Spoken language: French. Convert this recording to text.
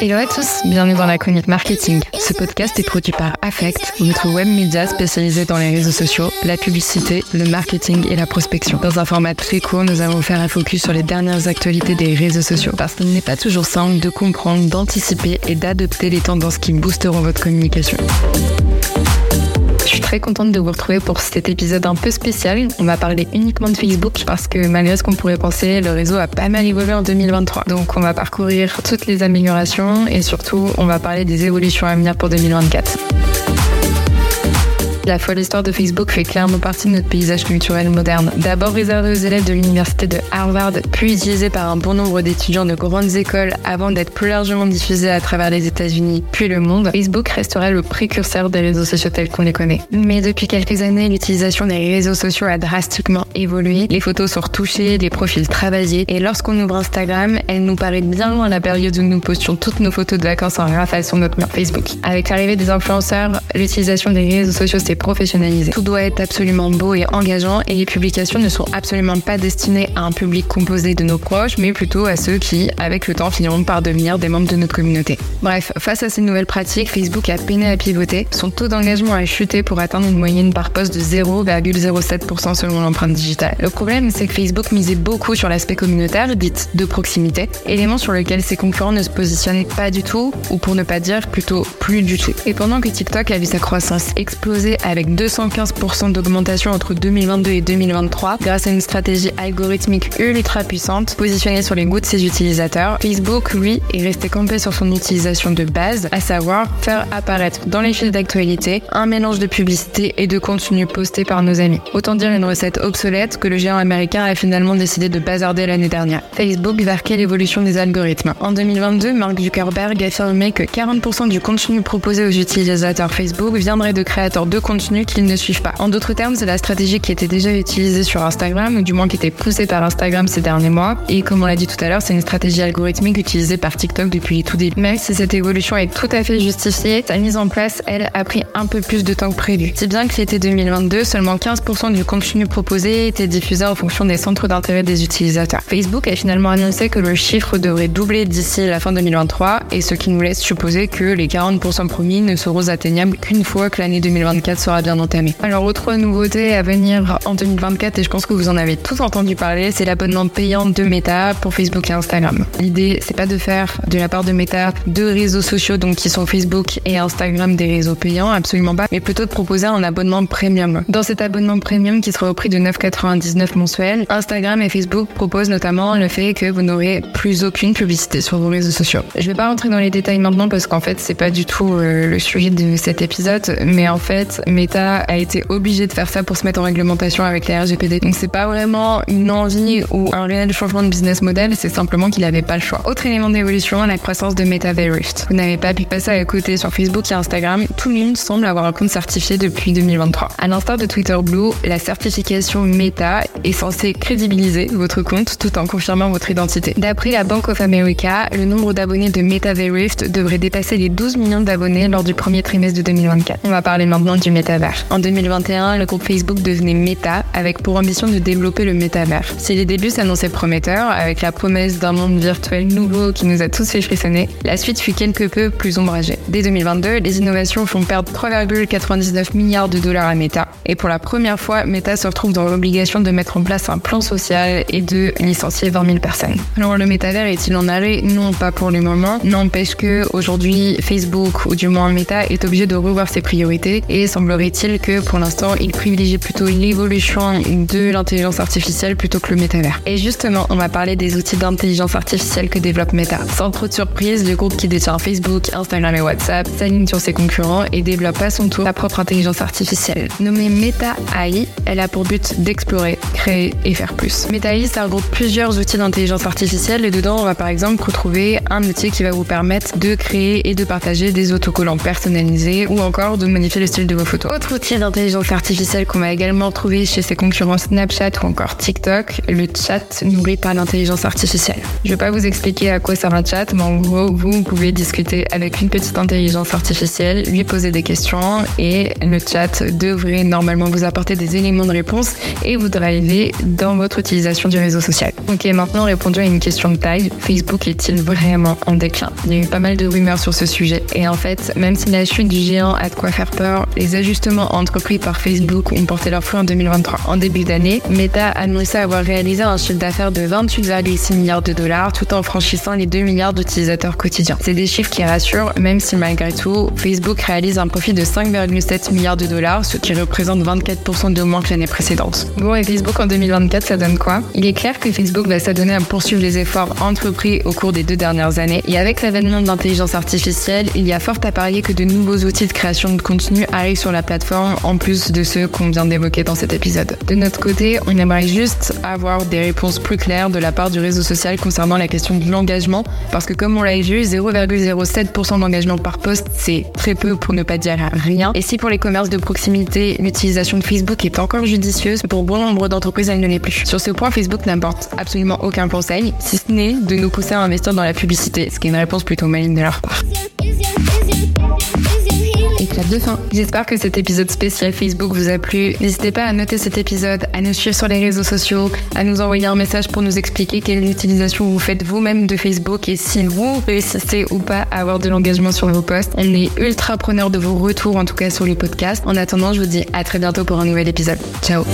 Hello à tous, bienvenue dans la chronique marketing. Ce podcast est produit par Affect, notre web média spécialisé dans les réseaux sociaux, la publicité, le marketing et la prospection. Dans un format très court, nous allons faire un focus sur les dernières actualités des réseaux sociaux parce qu'il n'est pas toujours simple de comprendre, d'anticiper et d'adopter les tendances qui boosteront votre communication. Très contente de vous retrouver pour cet épisode un peu spécial. On va parler uniquement de Facebook parce que malgré ce qu'on pourrait penser, le réseau a pas mal évolué en 2023. Donc on va parcourir toutes les améliorations et surtout on va parler des évolutions à venir pour 2024. La folle histoire de Facebook fait clairement partie de notre paysage culturel moderne. D'abord réservé aux élèves de l'université de Harvard, puis utilisé par un bon nombre d'étudiants de grandes écoles avant d'être plus largement diffusé à travers les États-Unis puis le monde, Facebook resterait le précurseur des réseaux sociaux tels qu'on les connaît. Mais depuis quelques années, l'utilisation des réseaux sociaux a drastiquement évolué. Les photos sont retouchées, les profils travaillés, et lorsqu'on ouvre Instagram, elle nous paraît bien loin la période où nous postions toutes nos photos de vacances en rafale sur notre mur Facebook. Avec l'arrivée des influenceurs, l'utilisation des réseaux sociaux s'est professionnalisé. Tout doit être absolument beau et engageant et les publications ne sont absolument pas destinées à un public composé de nos proches, mais plutôt à ceux qui, avec le temps, finiront par devenir des membres de notre communauté. Bref, face à ces nouvelles pratiques, Facebook a peiné à pivoter. Son taux d'engagement a chuté pour atteindre une moyenne par poste de 0,07% selon l'empreinte digitale. Le problème, c'est que Facebook misait beaucoup sur l'aspect communautaire, dite de proximité, élément sur lequel ses concurrents ne se positionnaient pas du tout, ou pour ne pas dire plutôt plus du tout. Et pendant que TikTok a vu sa croissance exploser avec 215% d'augmentation entre 2022 et 2023 grâce à une stratégie algorithmique ultra puissante positionnée sur les goûts de ses utilisateurs. Facebook, lui, est resté campé sur son utilisation de base, à savoir faire apparaître dans les fils d'actualité un mélange de publicité et de contenu posté par nos amis. Autant dire une recette obsolète que le géant américain a finalement décidé de bazarder l'année dernière. Facebook verquait l'évolution des algorithmes. En 2022, Mark Zuckerberg affirmait que 40% du contenu proposé aux utilisateurs Facebook viendrait de créateurs de contenu qu'ils ne suivent pas. En d'autres termes, c'est la stratégie qui était déjà utilisée sur Instagram, ou du moins qui était poussée par Instagram ces derniers mois. Et comme on l'a dit tout à l'heure, c'est une stratégie algorithmique utilisée par TikTok depuis tout début. Même si cette évolution est tout à fait justifiée, sa mise en place, elle, a pris un peu plus de temps que prévu. Si bien que l'été 2022, seulement 15% du contenu proposé était diffusé en fonction des centres d'intérêt des utilisateurs. Facebook a finalement annoncé que le chiffre devrait doubler d'ici la fin 2023, et ce qui nous laisse supposer que les 40% promis ne seront atteignables qu'une fois que l'année 2024 sera bien entamé. Alors autre nouveauté à venir en 2024 et je pense que vous en avez tous entendu parler, c'est l'abonnement payant de Meta pour Facebook et Instagram. L'idée c'est pas de faire de la part de Meta deux réseaux sociaux donc qui sont Facebook et Instagram des réseaux payants, absolument pas, mais plutôt de proposer un abonnement premium. Dans cet abonnement premium qui sera au prix de 9,99 mensuel, Instagram et Facebook proposent notamment le fait que vous n'aurez plus aucune publicité sur vos réseaux sociaux. Je vais pas rentrer dans les détails maintenant parce qu'en fait c'est pas du tout euh, le sujet de cet épisode, mais en fait Meta a été obligé de faire ça pour se mettre en réglementation avec la RGPD. Donc c'est pas vraiment une envie ou un réel changement de business model, c'est simplement qu'il n'avait pas le choix. Autre élément d'évolution, la croissance de Meta. Vous n'avez pas pu passer à côté sur Facebook et Instagram. Tout le monde semble avoir un compte certifié depuis 2023. À l'instar de Twitter Blue, la certification Meta est censée crédibiliser votre compte tout en confirmant votre identité. D'après la Bank of America, le nombre d'abonnés de Meta Rift devrait dépasser les 12 millions d'abonnés lors du premier trimestre de 2024. On va parler maintenant du Meta en 2021, le groupe Facebook devenait Meta avec pour ambition de développer le métavers. Si les débuts s'annonçaient prometteurs, avec la promesse d'un monde virtuel nouveau qui nous a tous fait frissonner, la suite fut quelque peu plus ombragée. Dès 2022, les innovations font perdre 3,99 milliards de dollars à Meta. Et pour la première fois, Meta se retrouve dans l'obligation de mettre en place un plan social et de licencier 20 000 personnes. Alors le métavers est-il en arrêt? Non, pas pour le moment. N'empêche que aujourd'hui, Facebook, ou du moins Meta, est obligé de revoir ses priorités et semblerait il que pour l'instant, il privilégie plutôt l'évolution de l'intelligence artificielle plutôt que le métavers. Et justement, on va parler des outils d'intelligence artificielle que développe Meta. Sans trop de surprise, le groupe qui détient Facebook, Instagram et WhatsApp s'aligne sur ses concurrents et développe à son tour sa propre intelligence artificielle. Nommée Meta AI, elle a pour but d'explorer, créer et faire plus. Meta AI, ça regroupe plusieurs outils d'intelligence artificielle et dedans, on va par exemple retrouver un outil qui va vous permettre de créer et de partager des autocollants personnalisés ou encore de modifier le style de vos photos. Autre outil d'intelligence artificielle qu'on va également trouver chez ses concurrents Snapchat ou encore TikTok, le chat nourri par l'intelligence artificielle. Je vais pas vous expliquer à quoi sert un chat, mais en gros, vous pouvez discuter avec une petite intelligence artificielle, lui poser des questions et le chat devrait normalement vous apporter des éléments de réponse et vous driver dans votre utilisation du réseau social. Ok, maintenant répondu à une question de taille, Facebook est-il vraiment en déclin? Il y a eu pas mal de rumeurs sur ce sujet et en fait, même si la chute du géant a de quoi faire peur, les ajustements entrepris par Facebook ont porté leur fruit en 2023. En début d'année, Meta a annoncé avoir réalisé un chiffre d'affaires de 28,6 milliards de dollars tout en franchissant les 2 milliards d'utilisateurs quotidiens. C'est des chiffres qui rassurent, même si malgré tout, Facebook réalise un profit de 5,7 milliards de dollars, ce qui représente 24% de moins que l'année précédente. Bon, et Facebook en 2024, ça donne quoi? Il est clair que Facebook va s'adonner à poursuivre les efforts entrepris au cours des deux dernières années, et avec l'avènement de l'intelligence artificielle, il y a fort à parier que de nouveaux outils de création de contenu arrivent sur la plateforme, en plus de ceux qu'on vient d'évoquer dans cet épisode. De notre côté, on aimerait juste avoir des réponses plus claires de la part du réseau social concernant la question de l'engagement, parce que comme on l'a vu, 0,07% d'engagement par poste, c'est très peu pour ne pas dire rien. Et si pour les commerces de proximité, l'utilisation de Facebook est encore judicieuse, pour bon nombre d'entreprises, elle ne l'est plus. Sur ce point, Facebook n'apporte absolument aucun conseil, si ce n'est de nous pousser à investir dans la publicité, ce qui est une réponse plutôt maligne de leur part de fin. J'espère que cet épisode spécial Facebook vous a plu. N'hésitez pas à noter cet épisode, à nous suivre sur les réseaux sociaux, à nous envoyer un message pour nous expliquer quelle utilisation vous faites vous-même de Facebook et si vous réussissez ou pas à avoir de l'engagement sur vos posts. On est ultra preneur de vos retours, en tout cas sur le podcast. En attendant, je vous dis à très bientôt pour un nouvel épisode. Ciao